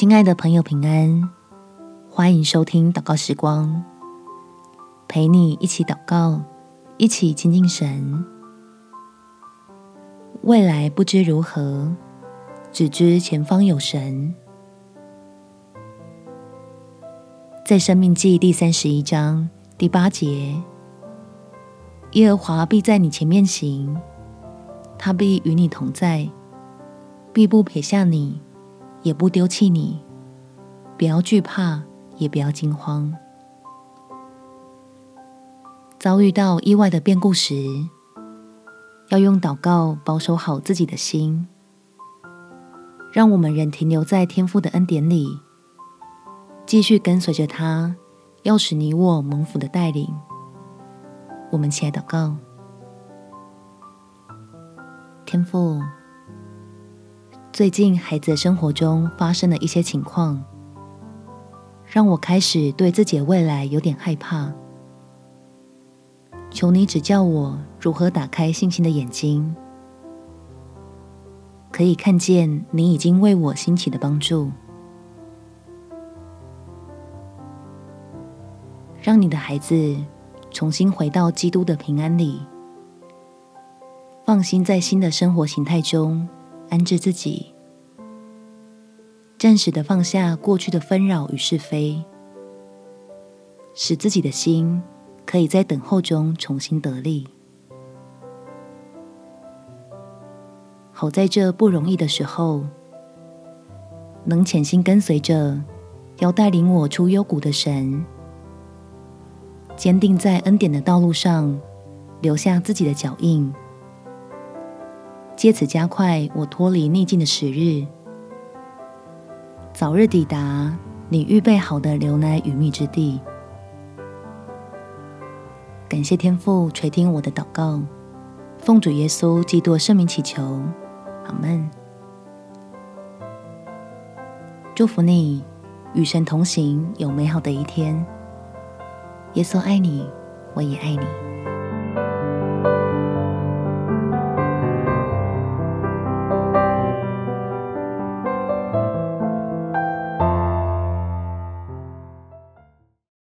亲爱的朋友，平安！欢迎收听祷告时光，陪你一起祷告，一起亲近神。未来不知如何，只知前方有神。在生命记第三十一章第八节，耶和华必在你前面行，他必与你同在，必不撇下你。也不丢弃你，不要惧怕，也不要惊慌。遭遇到意外的变故时，要用祷告保守好自己的心，让我们仍停留在天父的恩典里，继续跟随着他，要使你我蒙福的带领。我们起来祷告，天父。最近孩子生活中发生了一些情况，让我开始对自己的未来有点害怕。求你指教我如何打开信心的眼睛，可以看见你已经为我兴起的帮助，让你的孩子重新回到基督的平安里，放心在新的生活形态中。安置自己，暂时的放下过去的纷扰与是非，使自己的心可以在等候中重新得力。好在这不容易的时候，能潜心跟随着要带领我出幽谷的神，坚定在恩典的道路上留下自己的脚印。借此加快我脱离逆境的时日，早日抵达你预备好的流奶与蜜之地。感谢天父垂听我的祷告，奉主耶稣基督圣名祈求，阿门。祝福你与神同行，有美好的一天。耶稣爱你，我也爱你。